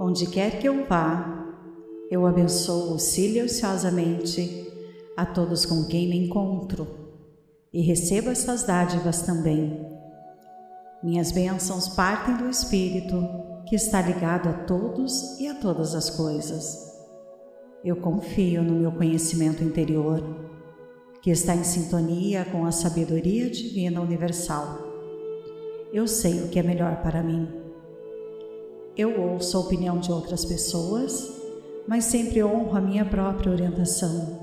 Onde quer que eu vá, eu abençoo silenciosamente a todos com quem me encontro e recebo essas dádivas também. Minhas bênçãos partem do Espírito que está ligado a todos e a todas as coisas. Eu confio no meu conhecimento interior, que está em sintonia com a sabedoria divina universal. Eu sei o que é melhor para mim. Eu ouço a opinião de outras pessoas, mas sempre honro a minha própria orientação,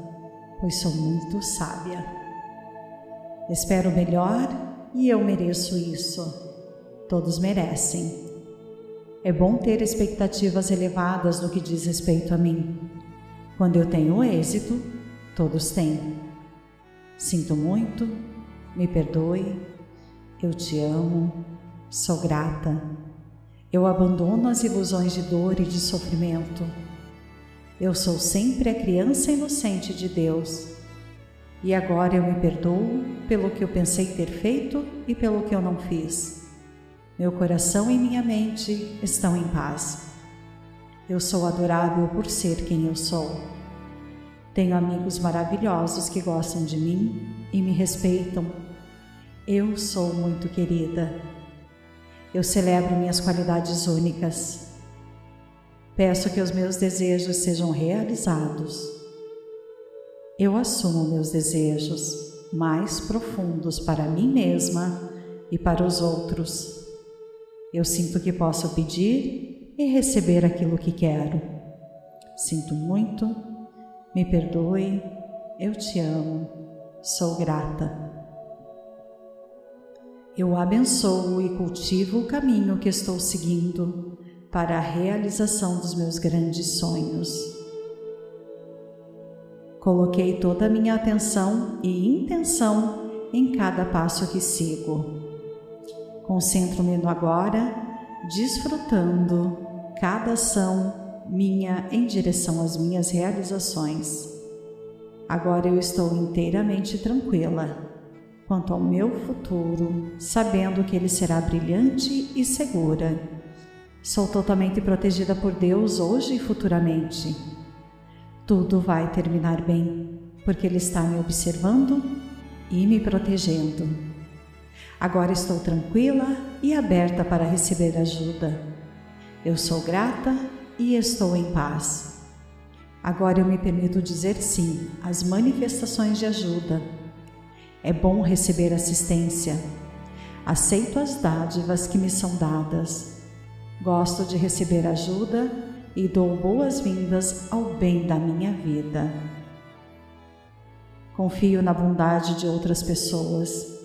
pois sou muito sábia. Espero melhor e eu mereço isso. Todos merecem. É bom ter expectativas elevadas no que diz respeito a mim. Quando eu tenho êxito, todos têm. Sinto muito, me perdoe, eu te amo, sou grata. Eu abandono as ilusões de dor e de sofrimento. Eu sou sempre a criança inocente de Deus. E agora eu me perdoo pelo que eu pensei ter feito e pelo que eu não fiz. Meu coração e minha mente estão em paz. Eu sou adorável por ser quem eu sou. Tenho amigos maravilhosos que gostam de mim e me respeitam. Eu sou muito querida. Eu celebro minhas qualidades únicas. Peço que os meus desejos sejam realizados. Eu assumo meus desejos mais profundos para mim mesma e para os outros. Eu sinto que posso pedir e receber aquilo que quero. Sinto muito, me perdoe, eu te amo, sou grata. Eu abençoo e cultivo o caminho que estou seguindo para a realização dos meus grandes sonhos. Coloquei toda a minha atenção e intenção em cada passo que sigo. Concentro-me no agora, desfrutando cada ação minha em direção às minhas realizações. Agora eu estou inteiramente tranquila quanto ao meu futuro, sabendo que ele será brilhante e segura. Sou totalmente protegida por Deus hoje e futuramente. Tudo vai terminar bem, porque Ele está me observando e me protegendo. Agora estou tranquila e aberta para receber ajuda. Eu sou grata e estou em paz. Agora eu me permito dizer sim às manifestações de ajuda. É bom receber assistência. Aceito as dádivas que me são dadas. Gosto de receber ajuda e dou boas-vindas ao bem da minha vida. Confio na bondade de outras pessoas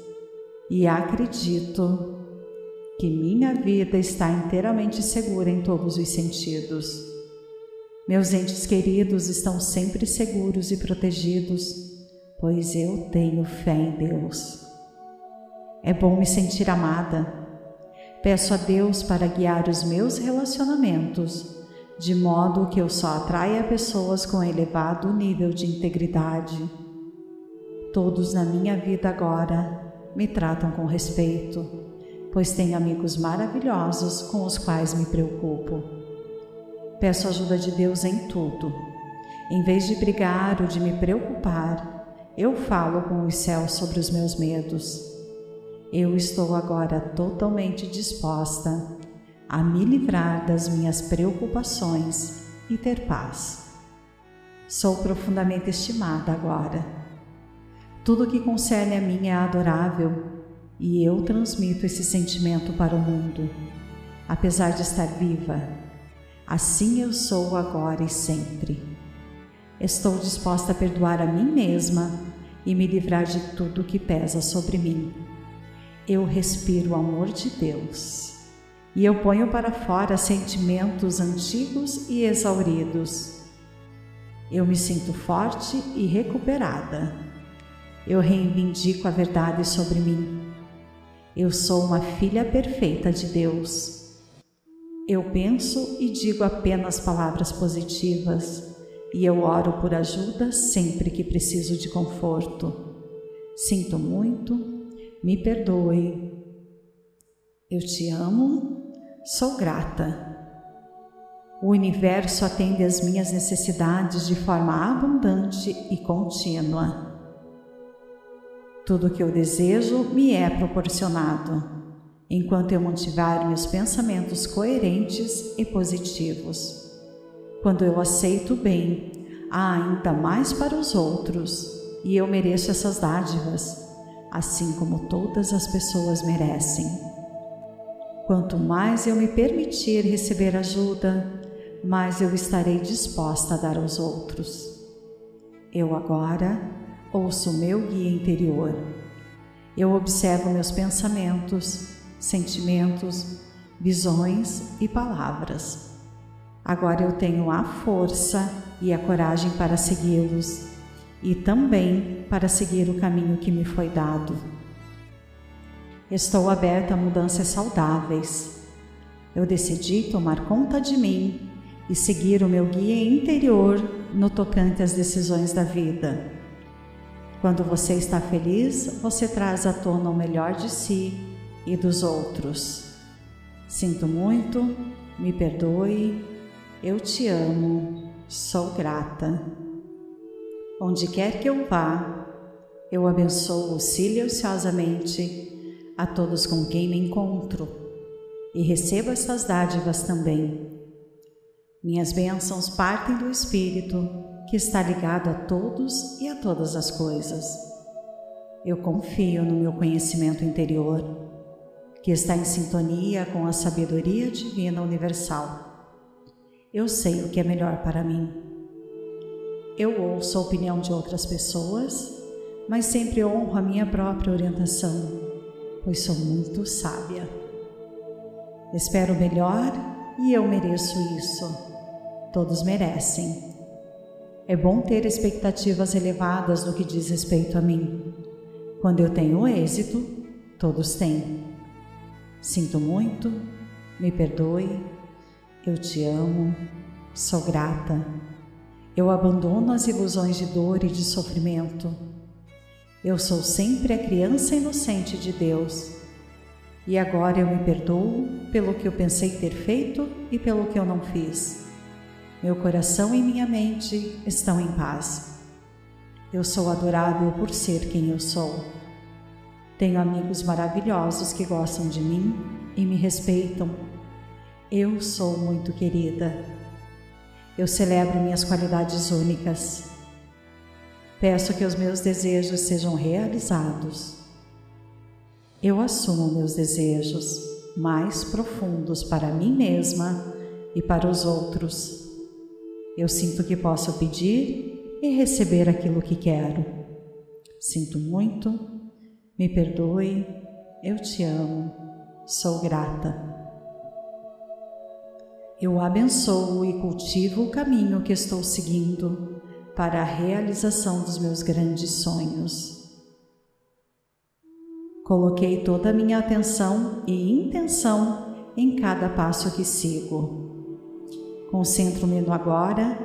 e acredito que minha vida está inteiramente segura em todos os sentidos. Meus entes queridos estão sempre seguros e protegidos, pois eu tenho fé em Deus. É bom me sentir amada. Peço a Deus para guiar os meus relacionamentos, de modo que eu só atraia pessoas com elevado nível de integridade. Todos na minha vida agora me tratam com respeito, pois tenho amigos maravilhosos com os quais me preocupo. Peço ajuda de Deus em tudo. Em vez de brigar ou de me preocupar, eu falo com os céus sobre os meus medos. Eu estou agora totalmente disposta a me livrar das minhas preocupações e ter paz. Sou profundamente estimada agora tudo que concerne a mim é adorável e eu transmito esse sentimento para o mundo, apesar de estar viva. Assim eu sou agora e sempre. Estou disposta a perdoar a mim mesma e me livrar de tudo que pesa sobre mim. Eu respiro o amor de Deus e eu ponho para fora sentimentos antigos e exauridos. Eu me sinto forte e recuperada eu reivindico a verdade sobre mim. Eu sou uma filha perfeita de Deus. Eu penso e digo apenas palavras positivas e eu oro por ajuda sempre que preciso de conforto. Sinto muito, me perdoe. Eu te amo, sou grata. O universo atende às minhas necessidades de forma abundante e contínua. Tudo o que eu desejo me é proporcionado, enquanto eu mantiver meus pensamentos coerentes e positivos. Quando eu aceito o bem, há ainda mais para os outros, e eu mereço essas dádivas, assim como todas as pessoas merecem. Quanto mais eu me permitir receber ajuda, mais eu estarei disposta a dar aos outros. Eu agora ouço meu guia interior. Eu observo meus pensamentos, sentimentos, visões e palavras. Agora eu tenho a força e a coragem para segui-los e também para seguir o caminho que me foi dado. Estou aberta a mudanças saudáveis. Eu decidi tomar conta de mim e seguir o meu guia interior no tocante às decisões da vida. Quando você está feliz, você traz à tona o melhor de si e dos outros. Sinto muito, me perdoe, eu te amo, sou grata. Onde quer que eu vá, eu abençoo silenciosamente a todos com quem me encontro e recebo essas dádivas também minhas bênçãos partem do Espírito que está ligado a todos e a todas as coisas. Eu confio no meu conhecimento interior, que está em sintonia com a sabedoria divina universal. Eu sei o que é melhor para mim. Eu ouço a opinião de outras pessoas, mas sempre honro a minha própria orientação, pois sou muito sábia. Espero melhor e eu mereço isso. Todos merecem. É bom ter expectativas elevadas no que diz respeito a mim. Quando eu tenho êxito, todos têm. Sinto muito, me perdoe, eu te amo, sou grata. Eu abandono as ilusões de dor e de sofrimento. Eu sou sempre a criança inocente de Deus. E agora eu me perdoo pelo que eu pensei ter feito e pelo que eu não fiz. Meu coração e minha mente estão em paz. Eu sou adorável por ser quem eu sou. Tenho amigos maravilhosos que gostam de mim e me respeitam. Eu sou muito querida. Eu celebro minhas qualidades únicas. Peço que os meus desejos sejam realizados. Eu assumo meus desejos mais profundos para mim mesma e para os outros eu sinto que posso pedir e receber aquilo que quero. Sinto muito, me perdoe, eu te amo, sou grata. Eu abençoo e cultivo o caminho que estou seguindo para a realização dos meus grandes sonhos. Coloquei toda a minha atenção e intenção em cada passo que sigo. Concentro-me no agora,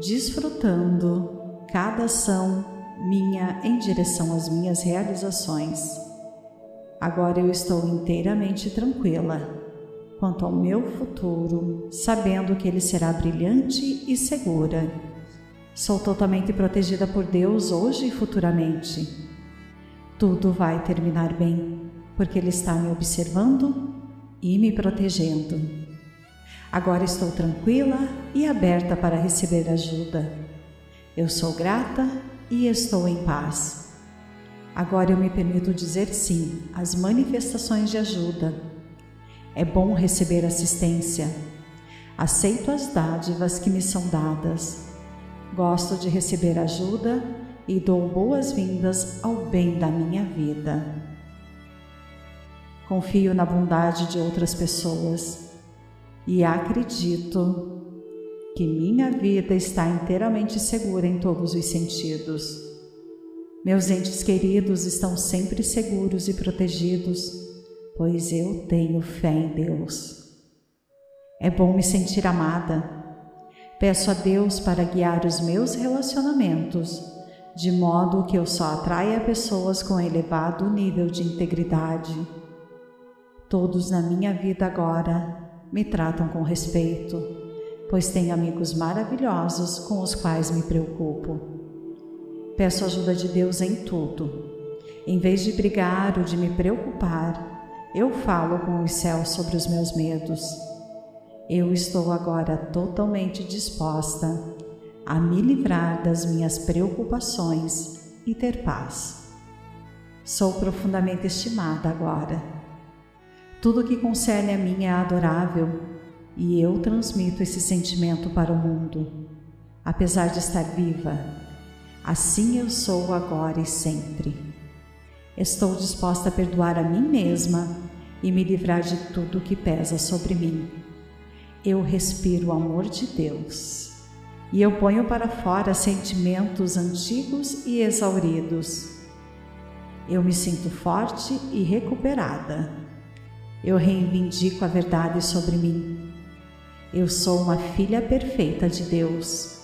desfrutando cada ação minha em direção às minhas realizações. Agora eu estou inteiramente tranquila quanto ao meu futuro, sabendo que ele será brilhante e segura. Sou totalmente protegida por Deus hoje e futuramente. Tudo vai terminar bem, porque Ele está me observando e me protegendo. Agora estou tranquila e aberta para receber ajuda. Eu sou grata e estou em paz. Agora eu me permito dizer sim às manifestações de ajuda. É bom receber assistência. Aceito as dádivas que me são dadas. Gosto de receber ajuda e dou boas-vindas ao bem da minha vida. Confio na bondade de outras pessoas e acredito que minha vida está inteiramente segura em todos os sentidos. Meus entes queridos estão sempre seguros e protegidos, pois eu tenho fé em Deus. É bom me sentir amada. Peço a Deus para guiar os meus relacionamentos, de modo que eu só atraia pessoas com elevado nível de integridade. Todos na minha vida agora me tratam com respeito, pois tenho amigos maravilhosos com os quais me preocupo. Peço ajuda de Deus em tudo. Em vez de brigar ou de me preocupar, eu falo com os céus sobre os meus medos. Eu estou agora totalmente disposta a me livrar das minhas preocupações e ter paz. Sou profundamente estimada agora. Tudo que concerne a mim é adorável e eu transmito esse sentimento para o mundo, apesar de estar viva. Assim eu sou agora e sempre. Estou disposta a perdoar a mim mesma e me livrar de tudo que pesa sobre mim. Eu respiro o amor de Deus e eu ponho para fora sentimentos antigos e exauridos. Eu me sinto forte e recuperada. Eu reivindico a verdade sobre mim eu sou uma filha perfeita de Deus.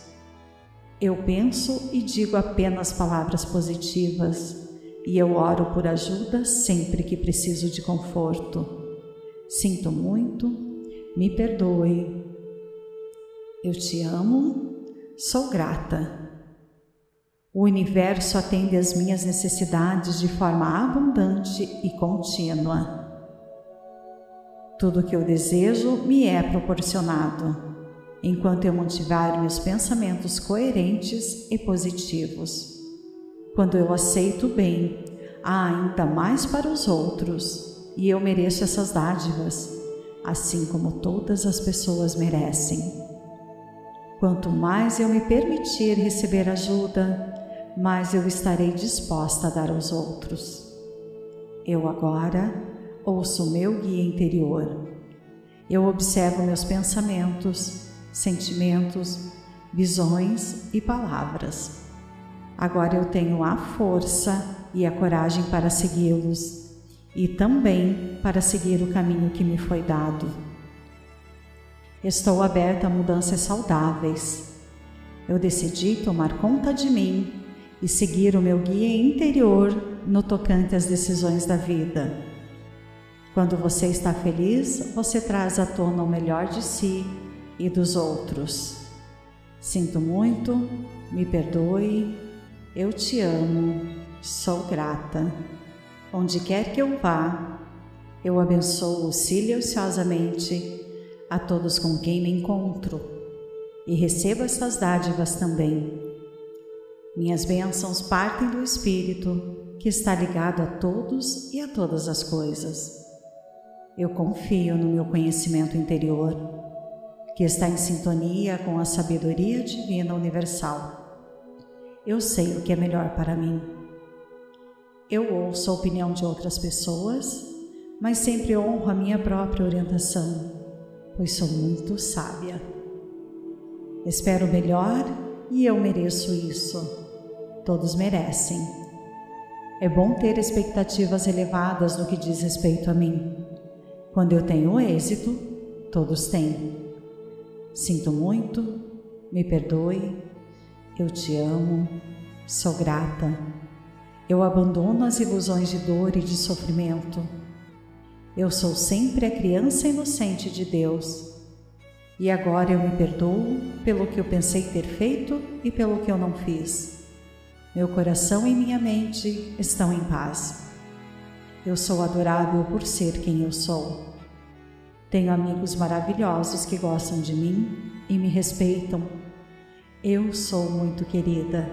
Eu penso e digo apenas palavras positivas e eu oro por ajuda sempre que preciso de conforto. Sinto muito, me perdoe. Eu te amo, sou grata. O universo atende às minhas necessidades de forma abundante e contínua. Tudo o que eu desejo me é proporcionado, enquanto eu mantiver meus pensamentos coerentes e positivos. Quando eu aceito o bem, há ainda mais para os outros, e eu mereço essas dádivas, assim como todas as pessoas merecem. Quanto mais eu me permitir receber ajuda, mais eu estarei disposta a dar aos outros. Eu agora ouço meu guia interior. Eu observo meus pensamentos, sentimentos, visões e palavras. Agora eu tenho a força e a coragem para segui-los e também para seguir o caminho que me foi dado. Estou aberta a mudanças saudáveis. Eu decidi tomar conta de mim e seguir o meu guia interior no tocante às decisões da vida. Quando você está feliz, você traz à tona o melhor de si e dos outros. Sinto muito, me perdoe, eu te amo, sou grata. Onde quer que eu vá, eu abençoo silenciosamente a todos com quem me encontro e recebo essas dádivas também. Minhas bênçãos partem do Espírito que está ligado a todos e a todas as coisas. Eu confio no meu conhecimento interior, que está em sintonia com a sabedoria divina universal. Eu sei o que é melhor para mim. Eu ouço a opinião de outras pessoas, mas sempre honro a minha própria orientação, pois sou muito sábia. Espero melhor e eu mereço isso. Todos merecem. É bom ter expectativas elevadas no que diz respeito a mim quando eu tenho êxito, todos têm. Sinto muito, me perdoe, eu te amo, sou grata. Eu abandono as ilusões de dor e de sofrimento. Eu sou sempre a criança inocente de Deus. E agora eu me perdoo pelo que eu pensei ter feito e pelo que eu não fiz. Meu coração e minha mente estão em paz. Eu sou adorável por ser quem eu sou. Tenho amigos maravilhosos que gostam de mim e me respeitam. Eu sou muito querida.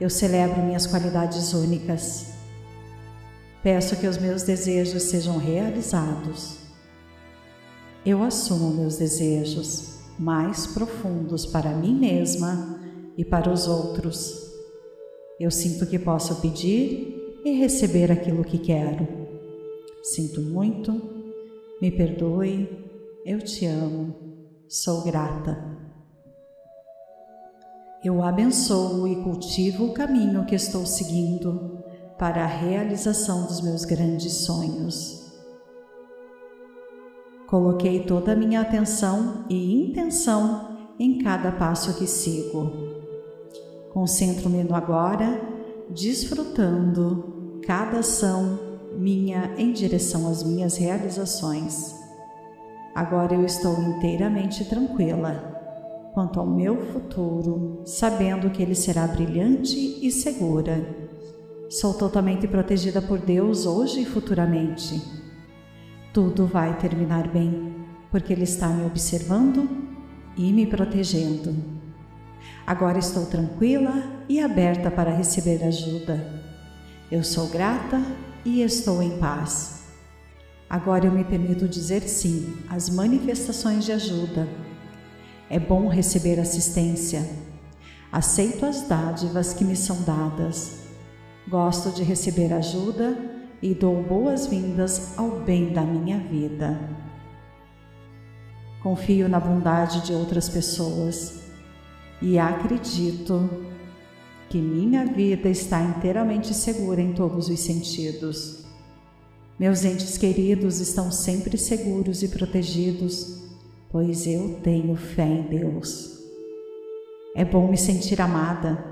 Eu celebro minhas qualidades únicas. Peço que os meus desejos sejam realizados. Eu assumo meus desejos mais profundos para mim mesma e para os outros. Eu sinto que posso pedir e receber aquilo que quero. Sinto muito, me perdoe, eu te amo, sou grata. Eu abençoo e cultivo o caminho que estou seguindo para a realização dos meus grandes sonhos. Coloquei toda a minha atenção e intenção em cada passo que sigo Concentro-me no agora, desfrutando cada ação minha em direção às minhas realizações. Agora eu estou inteiramente tranquila quanto ao meu futuro, sabendo que ele será brilhante e segura. Sou totalmente protegida por Deus hoje e futuramente. Tudo vai terminar bem, porque Ele está me observando e me protegendo. Agora estou tranquila e aberta para receber ajuda. Eu sou grata e estou em paz. Agora eu me permito dizer sim às manifestações de ajuda. É bom receber assistência. Aceito as dádivas que me são dadas. Gosto de receber ajuda e dou boas-vindas ao bem da minha vida. Confio na bondade de outras pessoas e acredito que minha vida está inteiramente segura em todos os sentidos. Meus entes queridos estão sempre seguros e protegidos, pois eu tenho fé em Deus. É bom me sentir amada.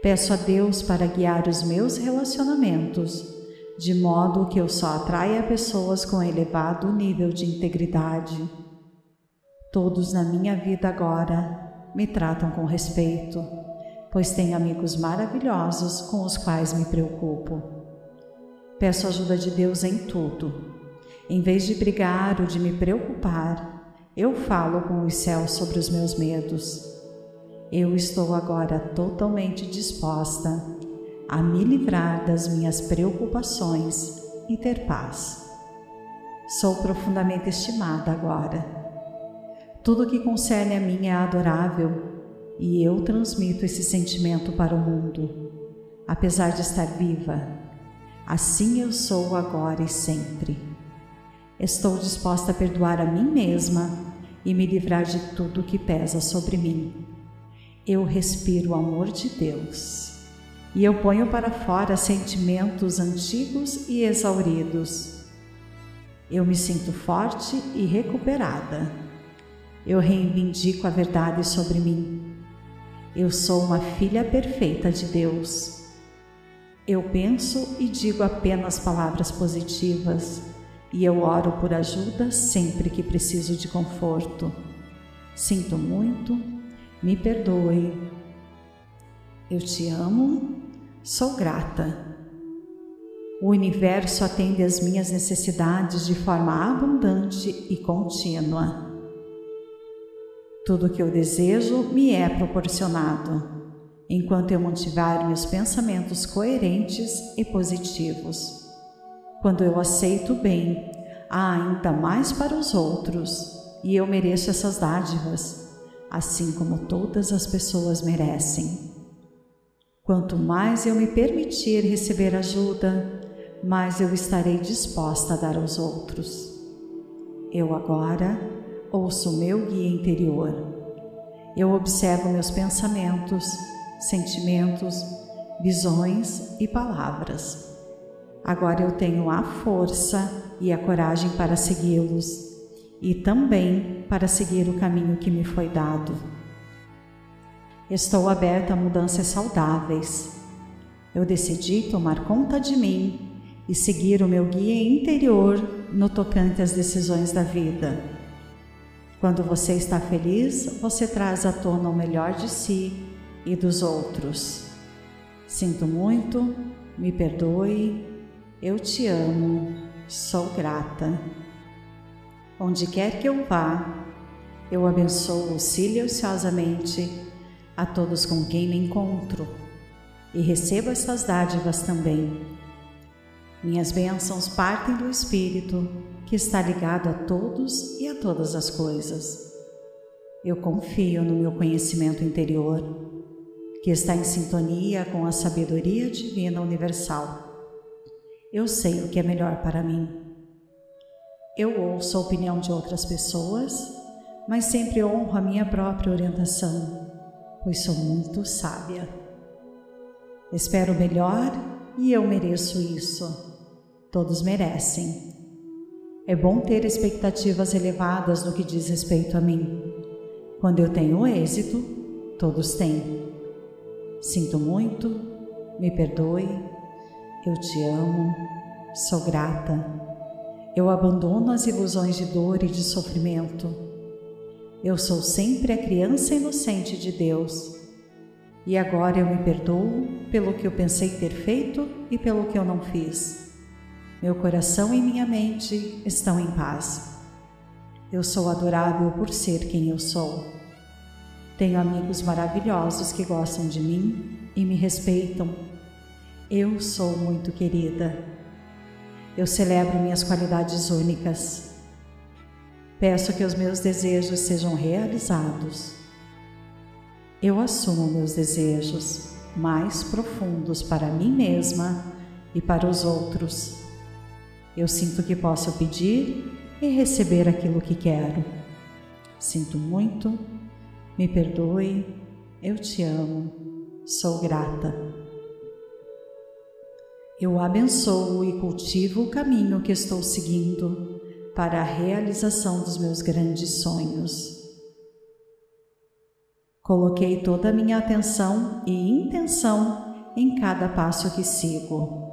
Peço a Deus para guiar os meus relacionamentos, de modo que eu só atraia pessoas com elevado nível de integridade. Todos na minha vida agora me tratam com respeito, pois tenho amigos maravilhosos com os quais me preocupo. Peço ajuda de Deus em tudo. Em vez de brigar ou de me preocupar, eu falo com os céus sobre os meus medos. Eu estou agora totalmente disposta a me livrar das minhas preocupações e ter paz. Sou profundamente estimada agora. Tudo que concerne a mim é adorável e eu transmito esse sentimento para o mundo. Apesar de estar viva, Assim eu sou agora e sempre. Estou disposta a perdoar a mim mesma e me livrar de tudo que pesa sobre mim. Eu respiro o amor de Deus e eu ponho para fora sentimentos antigos e exauridos. Eu me sinto forte e recuperada. Eu reivindico a verdade sobre mim. Eu sou uma filha perfeita de Deus eu penso e digo apenas palavras positivas e eu oro por ajuda sempre que preciso de conforto. Sinto muito, me perdoe. Eu te amo, sou grata. O universo atende às minhas necessidades de forma abundante e contínua. Tudo que eu desejo me é proporcionado enquanto eu mantiver meus pensamentos coerentes e positivos. Quando eu aceito o bem, há ainda mais para os outros e eu mereço essas dádivas, assim como todas as pessoas merecem. Quanto mais eu me permitir receber ajuda, mais eu estarei disposta a dar aos outros. Eu agora ouço meu guia interior. Eu observo meus pensamentos sentimentos, visões e palavras. Agora eu tenho a força e a coragem para segui-los e também para seguir o caminho que me foi dado. Estou aberta a mudanças saudáveis. Eu decidi tomar conta de mim e seguir o meu guia interior no tocante às decisões da vida. Quando você está feliz, você traz à tona o melhor de si e dos outros. Sinto muito, me perdoe, eu te amo, sou grata. Onde quer que eu vá, eu abençoo silenciosamente a todos com quem me encontro e recebo essas dádivas também. Minhas bênçãos partem do Espírito que está ligado a todos e a todas as coisas. Eu confio no meu conhecimento interior que está em sintonia com a sabedoria divina universal. Eu sei o que é melhor para mim. Eu ouço a opinião de outras pessoas, mas sempre honro a minha própria orientação, pois sou muito sábia. Espero o melhor e eu mereço isso. Todos merecem. É bom ter expectativas elevadas no que diz respeito a mim. Quando eu tenho êxito, todos têm. Sinto muito, me perdoe, eu te amo, sou grata. Eu abandono as ilusões de dor e de sofrimento. Eu sou sempre a criança inocente de Deus. E agora eu me perdoo pelo que eu pensei ter feito e pelo que eu não fiz. Meu coração e minha mente estão em paz. Eu sou adorável por ser quem eu sou. Tenho amigos maravilhosos que gostam de mim e me respeitam. Eu sou muito querida. Eu celebro minhas qualidades únicas. Peço que os meus desejos sejam realizados. Eu assumo meus desejos mais profundos para mim mesma e para os outros. Eu sinto que posso pedir e receber aquilo que quero. Sinto muito, me perdoe, eu te amo, sou grata. Eu abençoo e cultivo o caminho que estou seguindo para a realização dos meus grandes sonhos. Coloquei toda a minha atenção e intenção em cada passo que sigo.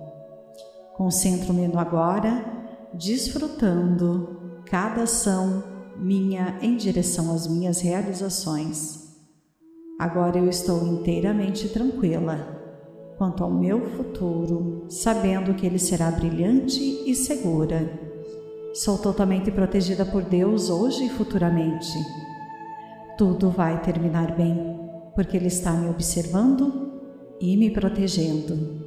Concentro-me no agora, desfrutando cada ação minha em direção às minhas realizações. Agora eu estou inteiramente tranquila quanto ao meu futuro, sabendo que ele será brilhante e segura. Sou totalmente protegida por Deus hoje e futuramente. Tudo vai terminar bem, porque Ele está me observando e me protegendo.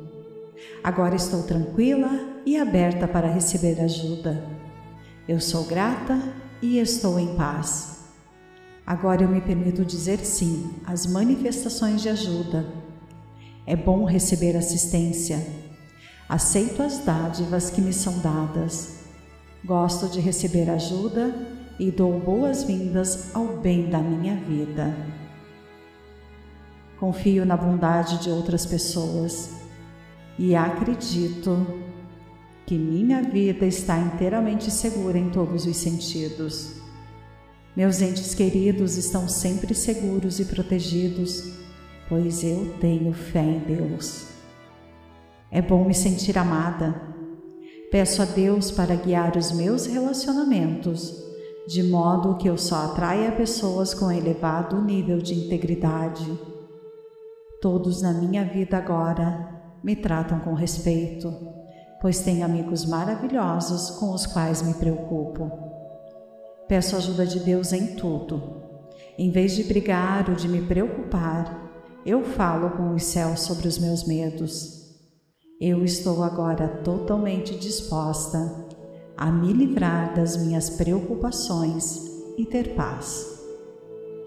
Agora estou tranquila e aberta para receber ajuda. Eu sou grata e estou em paz. Agora eu me permito dizer sim às manifestações de ajuda é bom receber assistência. Aceito as dádivas que me são dadas. Gosto de receber ajuda e dou boas-vindas ao bem da minha vida. Confio na bondade de outras pessoas e acredito que minha vida está inteiramente segura em todos os sentidos. Meus entes queridos estão sempre seguros e protegidos pois eu tenho fé em Deus. É bom me sentir amada. Peço a Deus para guiar os meus relacionamentos, de modo que eu só atraia pessoas com elevado nível de integridade. Todos na minha vida agora me tratam com respeito, pois tenho amigos maravilhosos com os quais me preocupo. Peço ajuda de Deus em tudo. Em vez de brigar ou de me preocupar, eu falo com os céus sobre os meus medos. Eu estou agora totalmente disposta a me livrar das minhas preocupações e ter paz.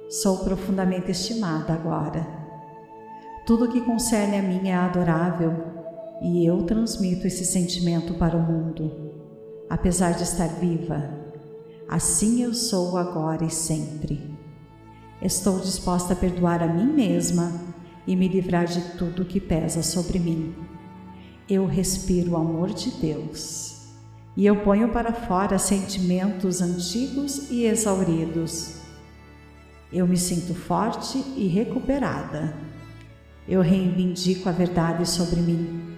Sou profundamente estimada agora. Tudo que concerne a mim é adorável e eu transmito esse sentimento para o mundo, apesar de estar viva. Assim eu sou agora e sempre. Estou disposta a perdoar a mim mesma e me livrar de tudo que pesa sobre mim. Eu respiro o amor de Deus e eu ponho para fora sentimentos antigos e exauridos. Eu me sinto forte e recuperada. Eu reivindico a verdade sobre mim.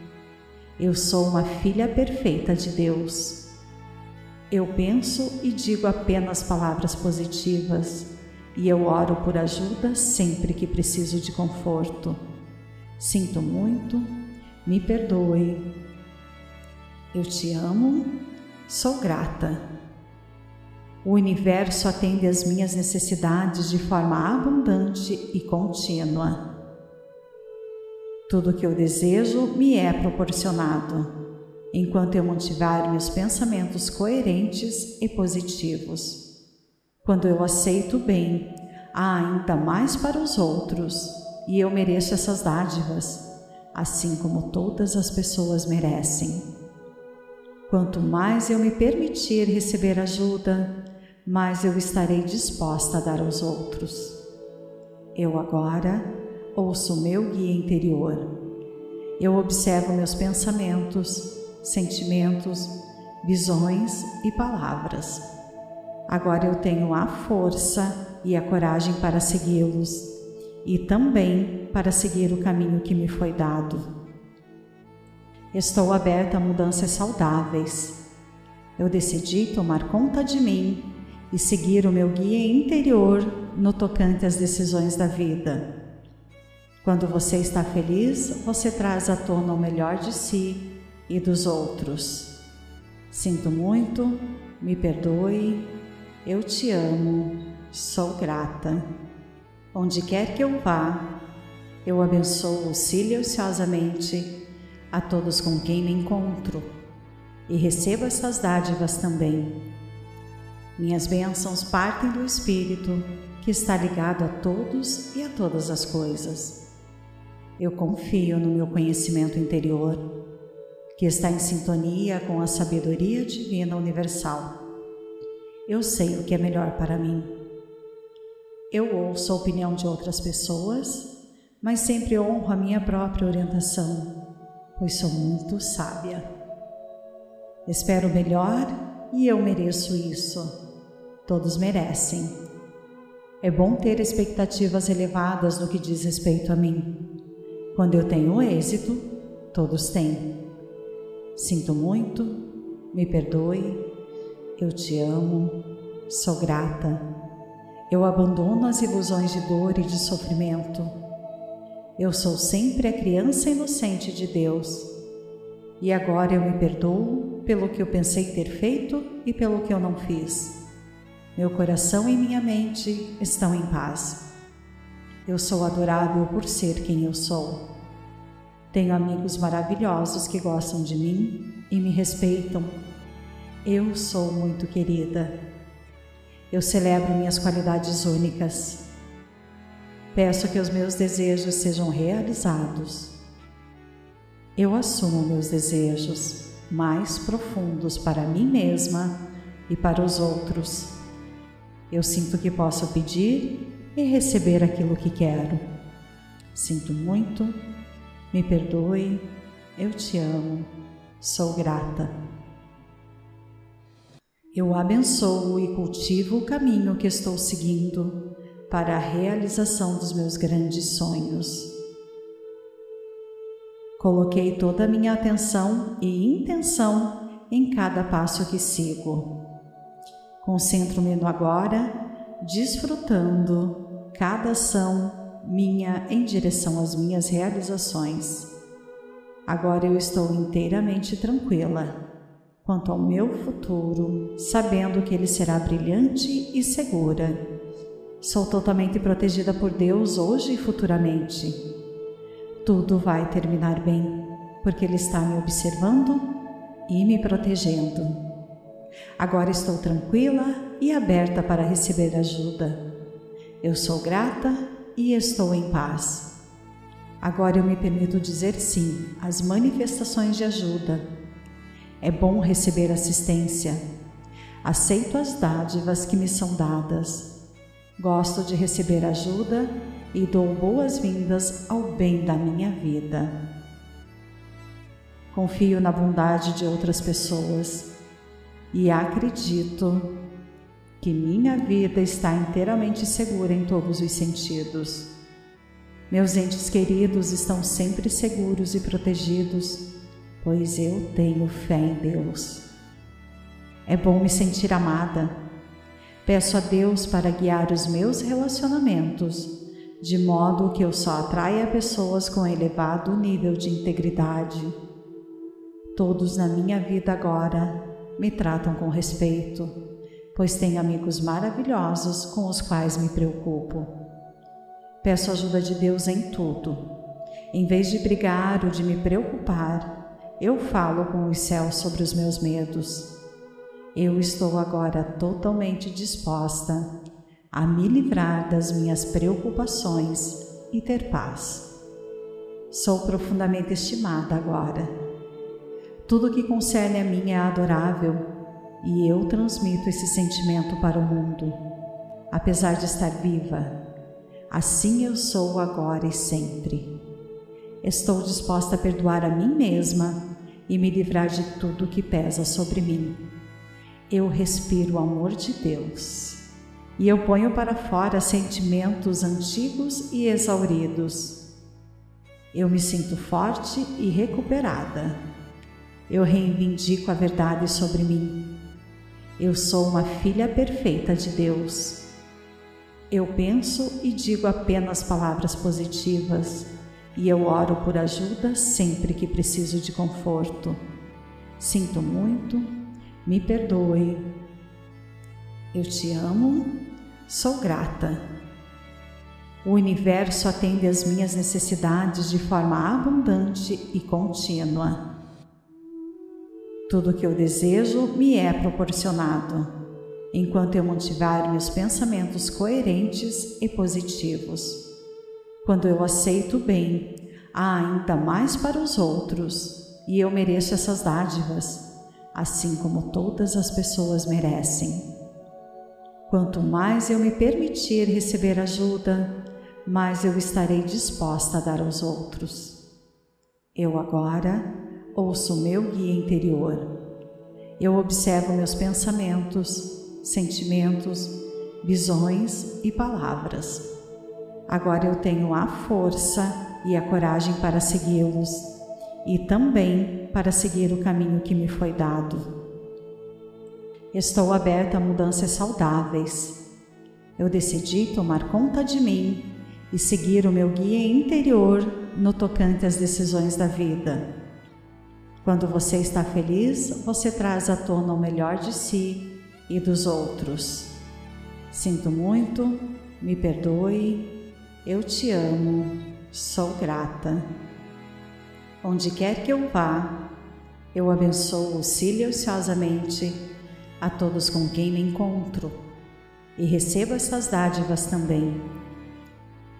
Eu sou uma filha perfeita de Deus. Eu penso e digo apenas palavras positivas e eu oro por ajuda sempre que preciso de conforto. Sinto muito, me perdoe. Eu te amo, sou grata. O universo atende às minhas necessidades de forma abundante e contínua. Tudo o que eu desejo me é proporcionado, enquanto eu mantiver meus pensamentos coerentes e positivos. Quando eu aceito o bem, há ainda mais para os outros, e eu mereço essas dádivas, assim como todas as pessoas merecem. Quanto mais eu me permitir receber ajuda, mais eu estarei disposta a dar aos outros. Eu agora ouço meu guia interior. Eu observo meus pensamentos, sentimentos, visões e palavras Agora eu tenho a força e a coragem para segui-los e também para seguir o caminho que me foi dado. Estou aberta a mudanças saudáveis. eu decidi tomar conta de mim e seguir o meu guia interior no tocante às decisões da vida. Quando você está feliz, você traz à tona o melhor de si e dos outros. Sinto muito, me perdoe, eu te amo, sou grata. Onde quer que eu vá, eu abençoo silenciosamente a todos com quem me encontro e recebo essas dádivas também minhas bênçãos partem do Espírito, que está ligado a todos e a todas as coisas. Eu confio no meu conhecimento interior, que está em sintonia com a sabedoria divina universal. Eu sei o que é melhor para mim. Eu ouço a opinião de outras pessoas, mas sempre honro a minha própria orientação, pois sou muito sábia. Espero melhor e eu mereço isso. Todos merecem. É bom ter expectativas elevadas no que diz respeito a mim. Quando eu tenho êxito, todos têm. Sinto muito, me perdoe, eu te amo, sou grata. Eu abandono as ilusões de dor e de sofrimento. Eu sou sempre a criança inocente de Deus. E agora eu me perdoo pelo que eu pensei ter feito e pelo que eu não fiz. Meu coração e minha mente estão em paz. Eu sou adorável por ser quem eu sou. Tenho amigos maravilhosos que gostam de mim e me respeitam. Eu sou muito querida. Eu celebro minhas qualidades únicas. Peço que os meus desejos sejam realizados. Eu assumo meus desejos mais profundos para mim mesma e para os outros. Eu sinto que posso pedir e receber aquilo que quero. Sinto muito, me perdoe, eu te amo, sou grata. Eu abençoo e cultivo o caminho que estou seguindo para a realização dos meus grandes sonhos. Coloquei toda a minha atenção e intenção em cada passo que sigo. Concentro-me no agora, desfrutando cada ação minha em direção às minhas realizações. Agora eu estou inteiramente tranquila quanto ao meu futuro, sabendo que ele será brilhante e segura. Sou totalmente protegida por Deus hoje e futuramente. Tudo vai terminar bem, porque Ele está me observando e me protegendo. Agora estou tranquila e aberta para receber ajuda. Eu sou grata e estou em paz. Agora eu me permito dizer sim às manifestações de ajuda. É bom receber assistência. Aceito as dádivas que me são dadas. Gosto de receber ajuda e dou boas-vindas ao bem da minha vida. Confio na bondade de outras pessoas e acredito que minha vida está inteiramente segura em todos os sentidos. Meus entes queridos estão sempre seguros e protegidos, pois eu tenho fé em Deus. É bom me sentir amada. Peço a Deus para guiar os meus relacionamentos, de modo que eu só atraia pessoas com elevado nível de integridade. Todos na minha vida agora me tratam com respeito, pois tenho amigos maravilhosos com os quais me preocupo. Peço ajuda de Deus em tudo. Em vez de brigar ou de me preocupar, eu falo com os céus sobre os meus medos. Eu estou agora totalmente disposta a me livrar das minhas preocupações e ter paz. Sou profundamente estimada agora tudo que concerne a mim é adorável e eu transmito esse sentimento para o mundo, apesar de estar viva. Assim eu sou agora e sempre. Estou disposta a perdoar a mim mesma e me livrar de tudo que pesa sobre mim. Eu respiro o amor de Deus e eu ponho para fora sentimentos antigos e exauridos. Eu me sinto forte e recuperada eu reivindico a verdade sobre mim Eu sou uma filha perfeita de Deus. Eu penso e digo apenas palavras positivas e eu oro por ajuda sempre que preciso de conforto. Sinto muito, me perdoe. Eu te amo, sou grata. O universo atende às minhas necessidades de forma abundante e contínua. Tudo o que eu desejo me é proporcionado, enquanto eu mantiver meus pensamentos coerentes e positivos. Quando eu aceito o bem, há ainda mais para os outros, e eu mereço essas dádivas, assim como todas as pessoas merecem. Quanto mais eu me permitir receber ajuda, mais eu estarei disposta a dar aos outros. Eu agora ouço meu guia interior. Eu observo meus pensamentos, sentimentos, visões e palavras Agora eu tenho a força e a coragem para segui-los e também para seguir o caminho que me foi dado. Estou aberta a mudanças saudáveis. Eu decidi tomar conta de mim e seguir o meu guia interior no tocante às decisões da vida. Quando você está feliz, você traz à tona o melhor de si e dos outros. Sinto muito, me perdoe eu te amo, sou grata. Onde quer que eu vá, eu abençoo silenciosamente a todos com quem me encontro e recebo essas dádivas também.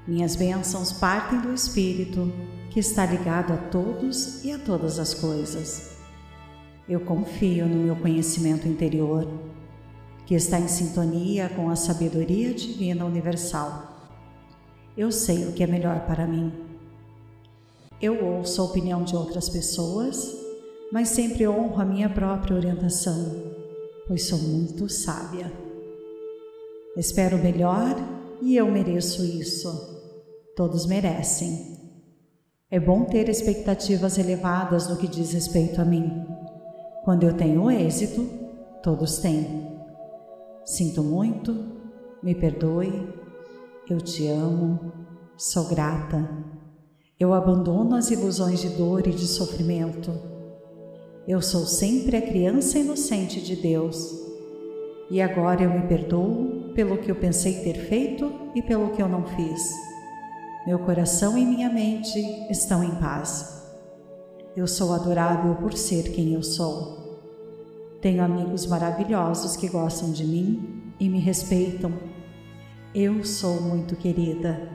Minhas bênçãos partem do Espírito que está ligado a todos e a todas as coisas. Eu confio no meu conhecimento interior, que está em sintonia com a sabedoria divina universal eu sei o que é melhor para mim. Eu ouço a opinião de outras pessoas, mas sempre honro a minha própria orientação, pois sou muito sábia. Espero melhor e eu mereço isso. Todos merecem. É bom ter expectativas elevadas no que diz respeito a mim. Quando eu tenho êxito, todos têm. Sinto muito, me perdoe, eu te amo, sou grata. Eu abandono as ilusões de dor e de sofrimento. Eu sou sempre a criança inocente de Deus. E agora eu me perdoo pelo que eu pensei ter feito e pelo que eu não fiz. Meu coração e minha mente estão em paz. Eu sou adorável por ser quem eu sou. Tenho amigos maravilhosos que gostam de mim e me respeitam eu sou muito querida.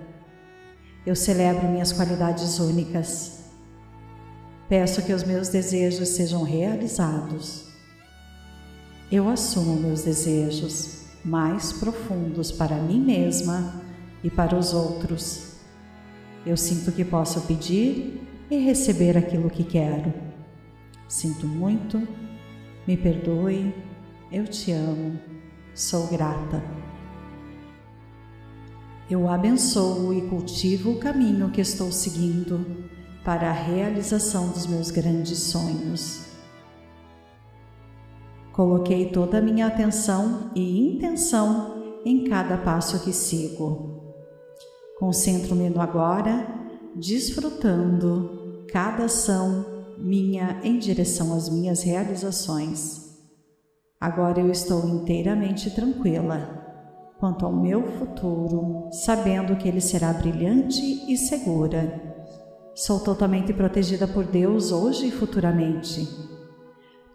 Eu celebro minhas qualidades únicas. Peço que os meus desejos sejam realizados. Eu assumo meus desejos mais profundos para mim mesma e para os outros. Eu sinto que posso pedir e receber aquilo que quero. Sinto muito, me perdoe, eu te amo, sou grata. Eu abençoo e cultivo o caminho que estou seguindo para a realização dos meus grandes sonhos. Coloquei toda a minha atenção e intenção em cada passo que sigo. Concentro-me no agora, desfrutando cada ação minha em direção às minhas realizações. Agora eu estou inteiramente tranquila quanto ao meu futuro, sabendo que ele será brilhante e segura. Sou totalmente protegida por Deus hoje e futuramente.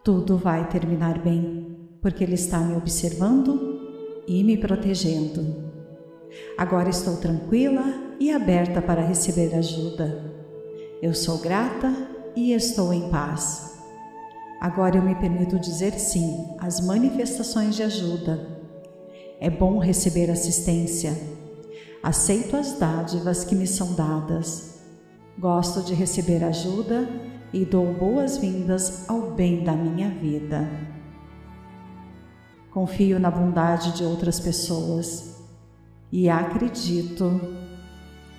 Tudo vai terminar bem, porque Ele está me observando e me protegendo. Agora estou tranquila e aberta para receber ajuda. Eu sou grata e estou em paz. Agora eu me permito dizer sim às manifestações de ajuda é bom receber assistência. Aceito as dádivas que me são dadas. Gosto de receber ajuda e dou boas-vindas ao bem da minha vida. Confio na bondade de outras pessoas e acredito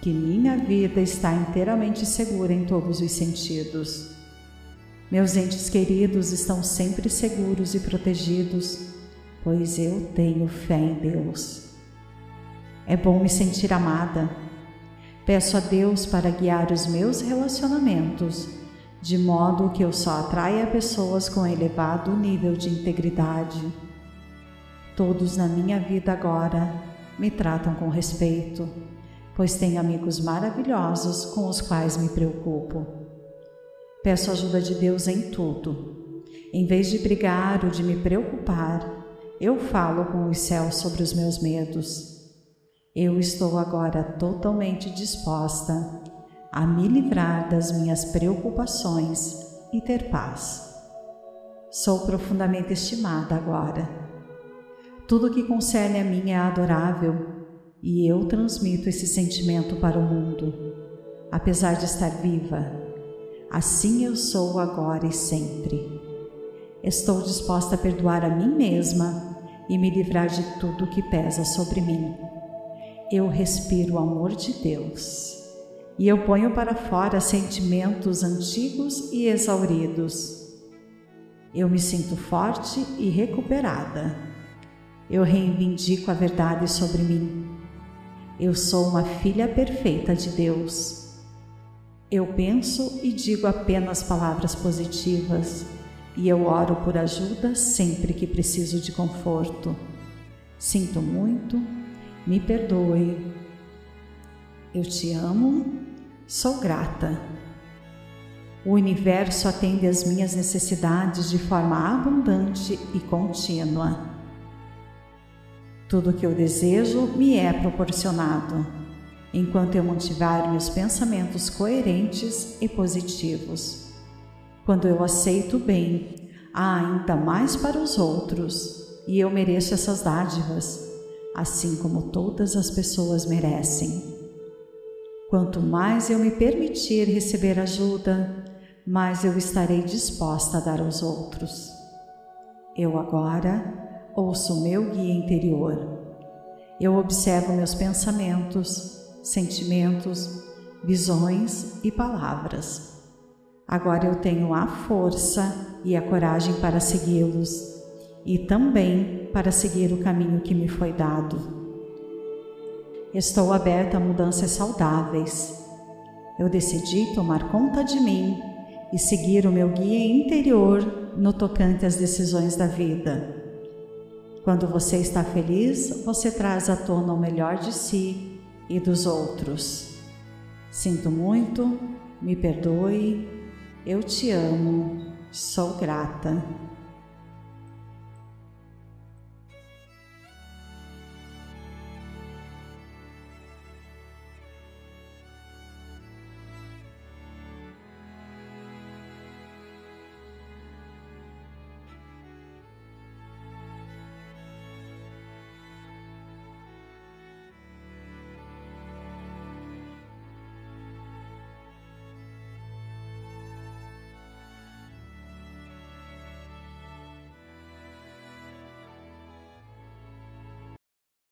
que minha vida está inteiramente segura em todos os sentidos. Meus entes queridos estão sempre seguros e protegidos pois eu tenho fé em Deus. É bom me sentir amada. Peço a Deus para guiar os meus relacionamentos, de modo que eu só atraia pessoas com elevado nível de integridade. Todos na minha vida agora me tratam com respeito, pois tenho amigos maravilhosos com os quais me preocupo. Peço ajuda de Deus em tudo. Em vez de brigar ou de me preocupar, eu falo com os céus sobre os meus medos. Eu estou agora totalmente disposta a me livrar das minhas preocupações e ter paz. Sou profundamente estimada agora. Tudo que concerne a mim é adorável e eu transmito esse sentimento para o mundo, apesar de estar viva. Assim eu sou agora e sempre. Estou disposta a perdoar a mim mesma e me livrar de tudo que pesa sobre mim. Eu respiro o amor de Deus e eu ponho para fora sentimentos antigos e exauridos. Eu me sinto forte e recuperada. Eu reivindico a verdade sobre mim. Eu sou uma filha perfeita de Deus. Eu penso e digo apenas palavras positivas e eu oro por ajuda sempre que preciso de conforto. Sinto muito, me perdoe. Eu te amo, sou grata. O universo atende às minhas necessidades de forma abundante e contínua. Tudo o que eu desejo me é proporcionado, enquanto eu mantiver meus pensamentos coerentes e positivos. Quando eu aceito o bem, há ainda mais para os outros, e eu mereço essas dádivas, assim como todas as pessoas merecem. Quanto mais eu me permitir receber ajuda, mais eu estarei disposta a dar aos outros. Eu agora ouço meu guia interior. Eu observo meus pensamentos, sentimentos, visões e palavras. Agora eu tenho a força e a coragem para segui-los e também para seguir o caminho que me foi dado. Estou aberta a mudanças saudáveis. Eu decidi tomar conta de mim e seguir o meu guia interior no tocante às decisões da vida. Quando você está feliz, você traz à tona o melhor de si e dos outros. Sinto muito, me perdoe eu te amo, sou grata.